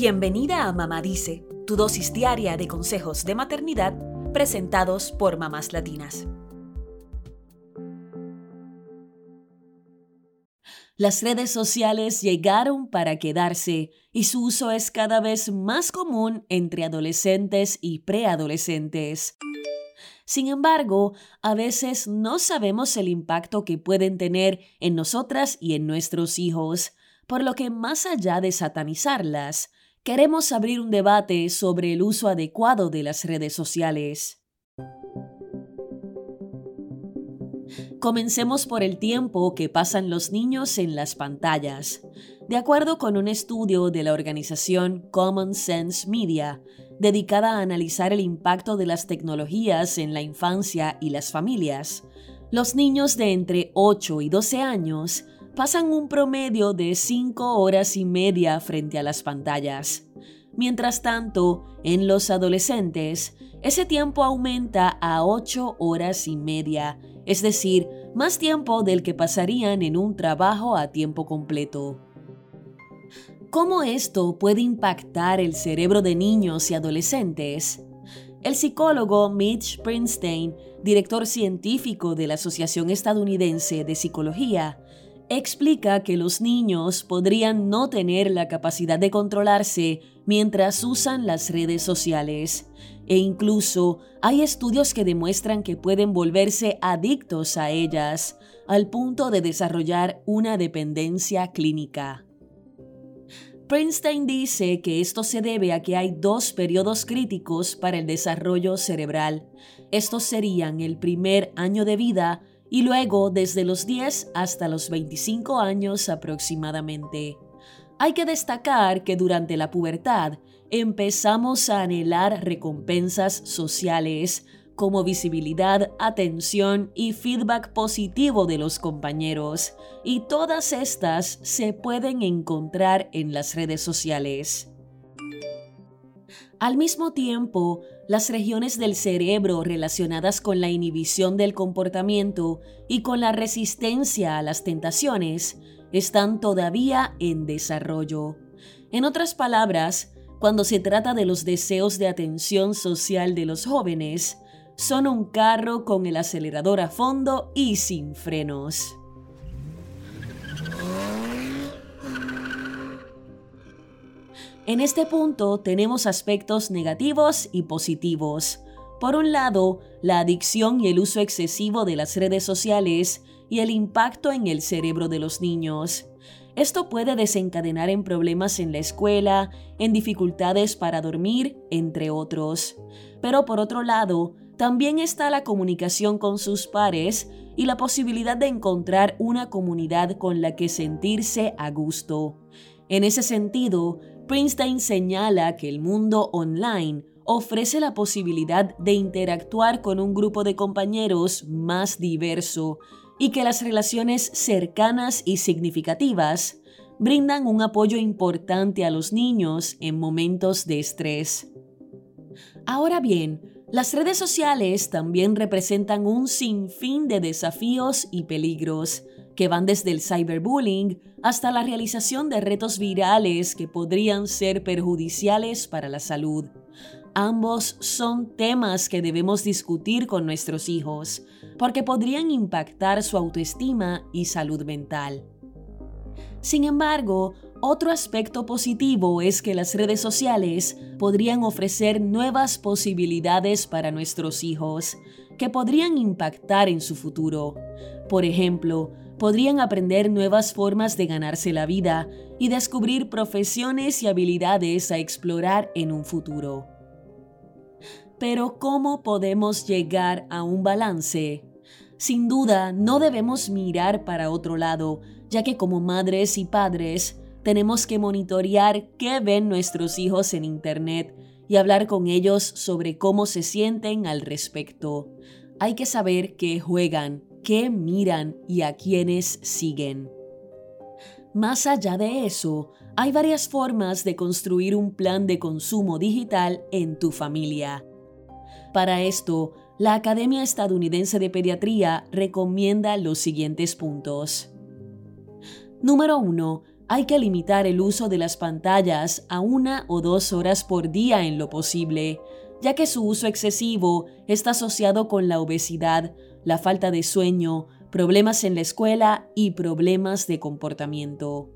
Bienvenida a Mamá Dice, tu dosis diaria de consejos de maternidad presentados por mamás latinas. Las redes sociales llegaron para quedarse y su uso es cada vez más común entre adolescentes y preadolescentes. Sin embargo, a veces no sabemos el impacto que pueden tener en nosotras y en nuestros hijos, por lo que más allá de satanizarlas, queremos abrir un debate sobre el uso adecuado de las redes sociales. Comencemos por el tiempo que pasan los niños en las pantallas. De acuerdo con un estudio de la organización Common Sense Media, dedicada a analizar el impacto de las tecnologías en la infancia y las familias, los niños de entre 8 y 12 años pasan un promedio de 5 horas y media frente a las pantallas. Mientras tanto, en los adolescentes, ese tiempo aumenta a 8 horas y media, es decir, más tiempo del que pasarían en un trabajo a tiempo completo. ¿Cómo esto puede impactar el cerebro de niños y adolescentes? El psicólogo Mitch Prinstein, director científico de la Asociación Estadounidense de Psicología, explica que los niños podrían no tener la capacidad de controlarse mientras usan las redes sociales e incluso hay estudios que demuestran que pueden volverse adictos a ellas al punto de desarrollar una dependencia clínica. Princeton dice que esto se debe a que hay dos periodos críticos para el desarrollo cerebral. Estos serían el primer año de vida y luego desde los 10 hasta los 25 años aproximadamente. Hay que destacar que durante la pubertad empezamos a anhelar recompensas sociales como visibilidad, atención y feedback positivo de los compañeros, y todas estas se pueden encontrar en las redes sociales. Al mismo tiempo, las regiones del cerebro relacionadas con la inhibición del comportamiento y con la resistencia a las tentaciones están todavía en desarrollo. En otras palabras, cuando se trata de los deseos de atención social de los jóvenes, son un carro con el acelerador a fondo y sin frenos. En este punto tenemos aspectos negativos y positivos. Por un lado, la adicción y el uso excesivo de las redes sociales y el impacto en el cerebro de los niños. Esto puede desencadenar en problemas en la escuela, en dificultades para dormir, entre otros. Pero por otro lado, también está la comunicación con sus pares y la posibilidad de encontrar una comunidad con la que sentirse a gusto. En ese sentido, Princeton señala que el mundo online ofrece la posibilidad de interactuar con un grupo de compañeros más diverso y que las relaciones cercanas y significativas brindan un apoyo importante a los niños en momentos de estrés. Ahora bien, las redes sociales también representan un sinfín de desafíos y peligros que van desde el cyberbullying hasta la realización de retos virales que podrían ser perjudiciales para la salud. Ambos son temas que debemos discutir con nuestros hijos, porque podrían impactar su autoestima y salud mental. Sin embargo, otro aspecto positivo es que las redes sociales podrían ofrecer nuevas posibilidades para nuestros hijos, que podrían impactar en su futuro. Por ejemplo, podrían aprender nuevas formas de ganarse la vida y descubrir profesiones y habilidades a explorar en un futuro. Pero ¿cómo podemos llegar a un balance? Sin duda, no debemos mirar para otro lado, ya que como madres y padres tenemos que monitorear qué ven nuestros hijos en Internet y hablar con ellos sobre cómo se sienten al respecto. Hay que saber qué juegan, qué miran y a quiénes siguen. Más allá de eso, hay varias formas de construir un plan de consumo digital en tu familia. Para esto, la Academia Estadounidense de Pediatría recomienda los siguientes puntos. Número 1. Hay que limitar el uso de las pantallas a una o dos horas por día en lo posible, ya que su uso excesivo está asociado con la obesidad, la falta de sueño, problemas en la escuela y problemas de comportamiento.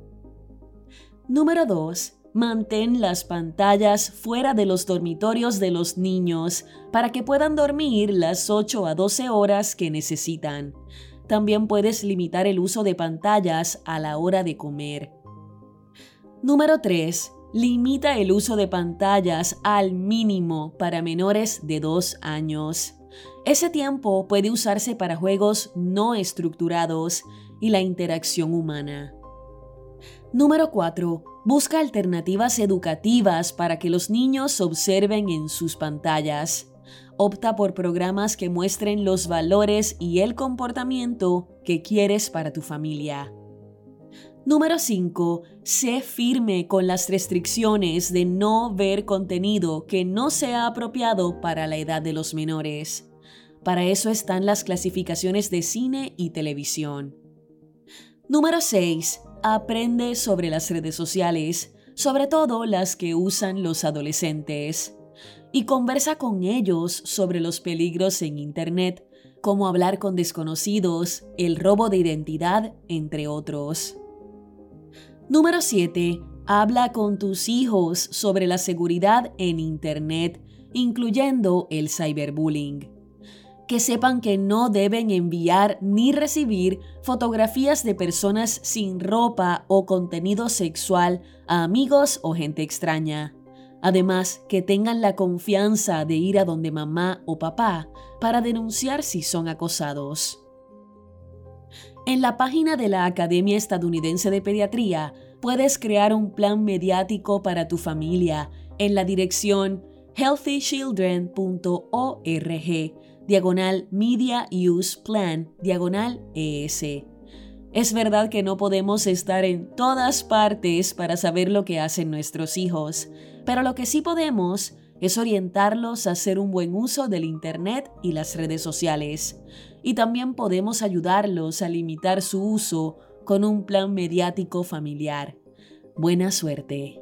Número 2. Mantén las pantallas fuera de los dormitorios de los niños para que puedan dormir las 8 a 12 horas que necesitan. También puedes limitar el uso de pantallas a la hora de comer. Número 3. Limita el uso de pantallas al mínimo para menores de 2 años. Ese tiempo puede usarse para juegos no estructurados y la interacción humana. Número 4. Busca alternativas educativas para que los niños observen en sus pantallas. Opta por programas que muestren los valores y el comportamiento que quieres para tu familia. Número 5. Sé firme con las restricciones de no ver contenido que no sea apropiado para la edad de los menores. Para eso están las clasificaciones de cine y televisión. Número 6. Aprende sobre las redes sociales, sobre todo las que usan los adolescentes, y conversa con ellos sobre los peligros en Internet, como hablar con desconocidos, el robo de identidad, entre otros. Número 7. Habla con tus hijos sobre la seguridad en Internet, incluyendo el cyberbullying que sepan que no deben enviar ni recibir fotografías de personas sin ropa o contenido sexual a amigos o gente extraña. Además, que tengan la confianza de ir a donde mamá o papá para denunciar si son acosados. En la página de la Academia Estadounidense de Pediatría puedes crear un plan mediático para tu familia en la dirección healthychildren.org diagonal Media Use Plan, diagonal ES. Es verdad que no podemos estar en todas partes para saber lo que hacen nuestros hijos, pero lo que sí podemos es orientarlos a hacer un buen uso del Internet y las redes sociales. Y también podemos ayudarlos a limitar su uso con un plan mediático familiar. Buena suerte.